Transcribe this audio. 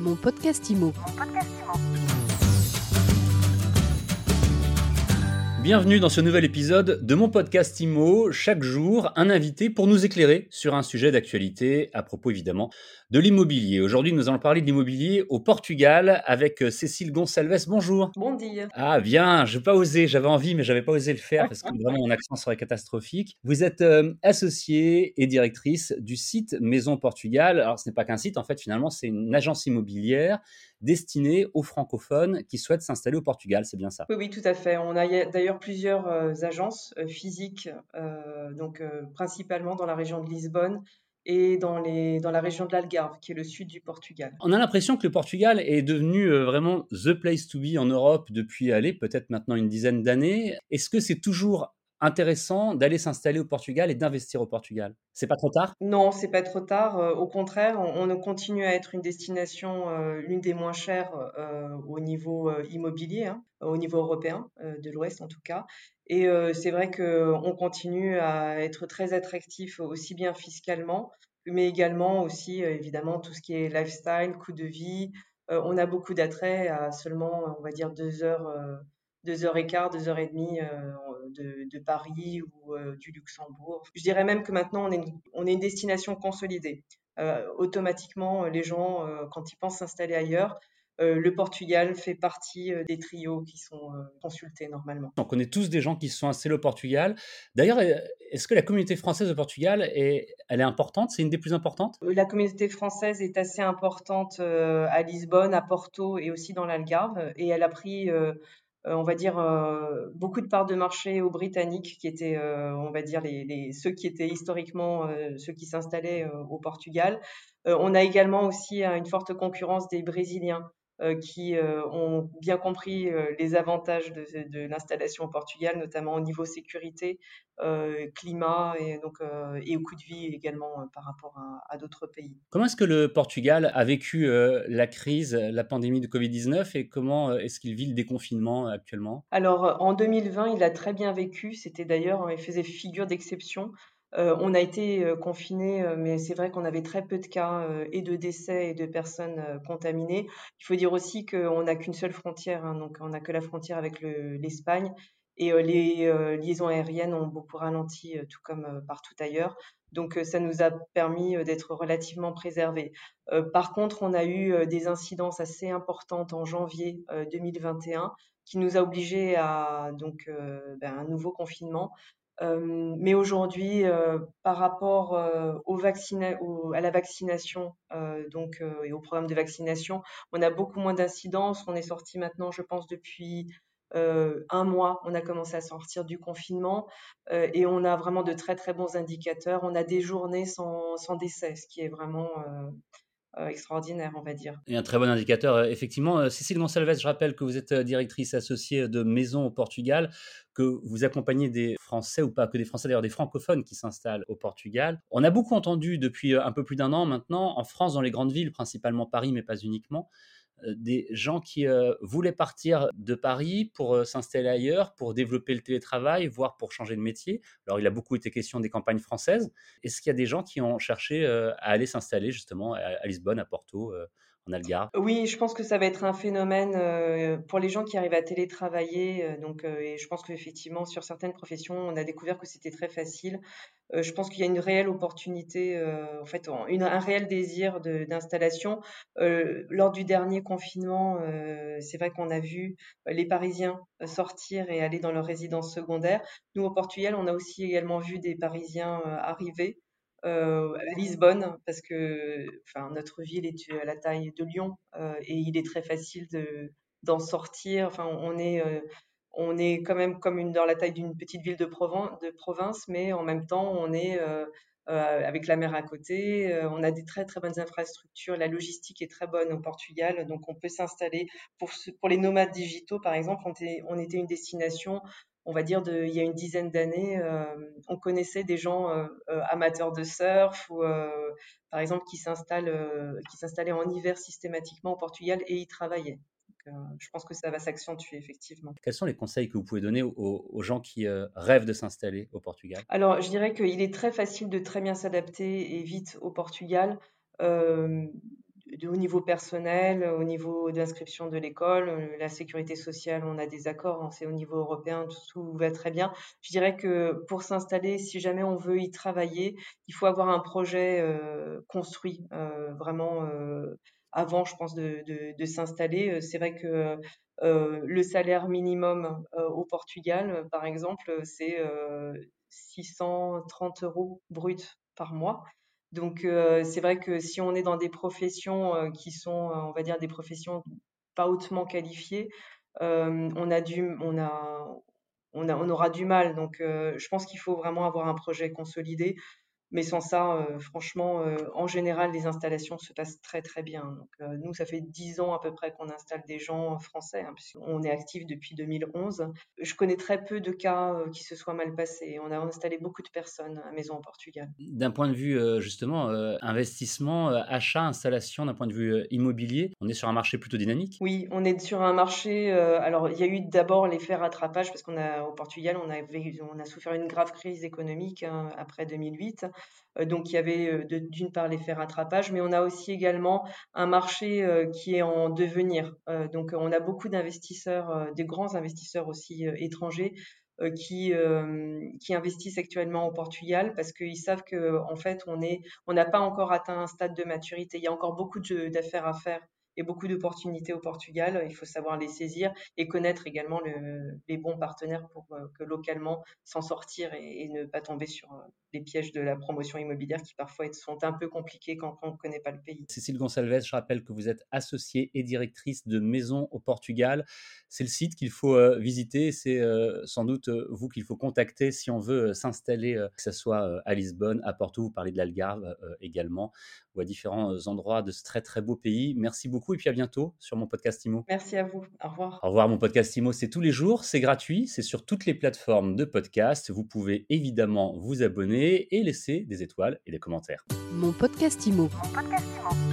Mon podcast IMO. Bienvenue dans ce nouvel épisode de mon podcast IMO. Chaque jour, un invité pour nous éclairer sur un sujet d'actualité à propos évidemment de l'immobilier. Aujourd'hui, nous allons parler de l'immobilier au Portugal avec euh, Cécile Gonçalves. Bonjour. Bon dia. Ah bien, je n'ai pas osé, j'avais envie mais j'avais pas osé le faire parce que vraiment mon accent serait catastrophique. Vous êtes euh, associée et directrice du site Maison Portugal. Alors ce n'est pas qu'un site, en fait finalement c'est une agence immobilière destinée aux francophones qui souhaitent s'installer au Portugal, c'est bien ça Oui, oui, tout à fait. On a d'ailleurs plusieurs euh, agences euh, physiques, euh, donc principalement dans la région de Lisbonne et dans, les, dans la région de l'Algarve, qui est le sud du Portugal. On a l'impression que le Portugal est devenu vraiment the place to be en Europe depuis, allez, peut-être maintenant une dizaine d'années. Est-ce que c'est toujours intéressant d'aller s'installer au Portugal et d'investir au Portugal C'est pas trop tard? Non, c'est pas trop tard. Euh, au contraire, on, continue à être une destination, euh, l'une des moins chères euh, au niveau immobilier, hein, au niveau européen, de l'Ouest en tout cas. Et c'est vrai qu'on continue à être très attractif aussi bien fiscalement, mais également aussi évidemment tout ce qui est lifestyle, coût de vie. on a beaucoup d'attrait à seulement, on va dire, deux heures deux heures et quart, deux heures et demie euh, de, Paris ou euh, du Luxembourg. Je dirais même que maintenant, on est une, on est une destination consolidée. Euh, automatiquement, les gens, quand ils pensent s'installer ailleurs, le Portugal fait partie des trios qui sont consultés normalement. On connaît tous des gens qui se sont installés au Portugal. D'ailleurs, est-ce que la communauté française au Portugal est, elle est importante? C'est une des plus importantes? La communauté française est assez importante à Lisbonne, à Porto et aussi dans l'Algarve. Et elle a pris on va dire, euh, beaucoup de parts de marché aux Britanniques, qui étaient, euh, on va dire, les, ceux qui étaient historiquement ceux qui s'installaient au Portugal. on a également aussi une forte concurrence des Brésiliens euh, qui euh, ont bien compris euh, les avantages de, l'installation au Portugal, notamment au niveau sécurité, climat et, donc, et au coût de vie également par rapport à, d'autres pays. Comment est-ce que le Portugal a vécu la crise, la pandémie de Covid-19 et comment est-ce qu'il vit le déconfinement actuellement? Alors en 2020, il a très bien vécu. C'était d'ailleurs, il faisait figure d'exception. Euh, on a été euh, confinés, euh, mais c'est vrai qu'on avait très peu de cas et de décès et de personnes contaminées. Il faut dire aussi qu'on n'a qu'une seule frontière, hein, donc on n'a que la frontière avec l'Espagne. et les liaisons aériennes ont beaucoup ralenti, tout comme partout ailleurs. Donc ça nous a permis d'être relativement préservés. par contre, on a eu des incidences assez importantes en janvier 2021 qui nous a obligés à donc ben, un nouveau confinement euh, mais aujourd'hui, euh, par rapport euh, à la vaccination donc, et au programme de vaccination, on a beaucoup moins d'incidence. On est sorti maintenant, je pense, depuis un mois, on a commencé à sortir du confinement et on a vraiment de très très bons indicateurs. On a des journées sans décès, ce qui est vraiment extraordinaire, on va dire. Et un très bon indicateur, effectivement. Cécile Gonçalves, je rappelle que vous êtes directrice associée de Maison au Portugal que vous accompagnez des Français ou pas que des Français, d'ailleurs des francophones qui s'installent au Portugal. On a beaucoup entendu depuis euh, un peu plus d'un an maintenant, en France, dans les grandes villes, principalement Paris, mais pas uniquement, euh, des gens qui euh, voulaient partir de Paris pour s'installer ailleurs, pour développer le télétravail, voire pour changer de métier. Alors, il a beaucoup été question des campagnes françaises. Est-ce qu'il y a des gens qui ont cherché à aller s'installer justement à Lisbonne, à Porto oui, je pense que ça va être un phénomène euh, pour les gens qui arrivent à télétravailler. Euh, donc, euh, et je pense qu'effectivement, sur certaines professions, on a découvert que c'était très facile. je pense qu'il y a une réelle opportunité, en fait, un réel désir d'installation. lors du dernier confinement, c'est vrai qu'on a vu les Parisiens sortir et aller dans leur résidence secondaire. Nous, au Portugal, on a aussi également vu des Parisiens arriver. Euh, Lisbonne, parce que enfin, notre ville est à la taille de Lyon euh, et il est très facile d'en sortir. Enfin, on est, euh, on est quand même comme dans la taille d'une petite ville de, province, mais en même temps, on est avec la mer à côté. on a des très très bonnes infrastructures. La logistique est très bonne au Portugal, donc on peut s'installer. Pour, pour les nomades digitaux, par exemple, on on était une destination on va dire, de, il y a une dizaine d'années, euh, on connaissait des gens euh, euh, amateurs de surf ou, par exemple, qui s'installaient en hiver systématiquement au Portugal et y travaillaient. je pense que ça va s'accentuer effectivement. Quels sont les conseils que vous pouvez donner aux, gens qui rêvent de s'installer au Portugal? Alors, je dirais qu'il est très facile de très bien s'adapter et vite au Portugal au niveau personnel, au niveau d'inscription de l'école, la sécurité sociale, on a des accords, hein, c'est au niveau européen, tout va très bien. Je dirais que pour s'installer, si jamais on veut y travailler, il faut avoir un projet construit, vraiment avant, je pense, de, de s'installer. C'est vrai que le salaire minimum au Portugal, par exemple, c'est 630 euros brut par mois. Donc, c'est vrai que si on est dans des professions qui sont, on va dire, des professions pas hautement qualifiées, on, a du, on, a, on, a, on aura du mal. Donc, je pense qu'il faut vraiment avoir un projet consolidé. Mais sans ça, euh, franchement, euh, en général, les installations se passent très très bien. Donc, euh, nous, ça fait dix ans à peu près qu'on installe des gens français, hein, puisqu'on est actif depuis 2011. Je connais très peu de cas qui se soient mal passés. On a installé beaucoup de personnes à Maison au Portugal. D'un point de vue justement investissement, achat, installation, d'un point de vue immobilier, on est sur un marché plutôt dynamique? Oui, on est sur un marché. alors, il y a eu d'abord l'effet rattrapage parce qu'on a au Portugal, on a, on a souffert une grave crise économique hein, après 2008. Euh, donc il y avait euh, d'une part l'effet rattrapage, mais on a aussi également un marché euh, qui est en devenir. donc on a beaucoup d'investisseurs, des grands investisseurs aussi étrangers qui, qui investissent actuellement au Portugal parce qu'ils savent que en fait on on n'a pas encore atteint un stade de maturité. Il y a encore beaucoup d'affaires à faire beaucoup d'opportunités au Portugal. Il faut savoir les saisir et connaître également les bons partenaires pour que localement s'en sortir et, ne pas tomber sur les pièges de la promotion immobilière qui parfois sont un peu compliqués quand on ne connaît pas le pays. Cécile Gonçalves, je rappelle que vous êtes associée et directrice de Maison au Portugal. C'est le site qu'il faut euh, visiter. C'est euh, sans doute euh, vous qu'il faut contacter si on veut s'installer, que ce soit à Lisbonne, à Porto, vous parlez de l'Algarve également, ou à différents endroits de ce très très beau pays. Merci beaucoup et puis à bientôt sur mon podcast IMO. Merci à vous. Au revoir. Au revoir. Mon podcast IMO, c'est tous les jours, c'est gratuit, c'est sur toutes les plateformes de podcast. Vous pouvez évidemment vous abonner et laisser des étoiles et des commentaires. Mon podcast Imo. Mon podcast Imo.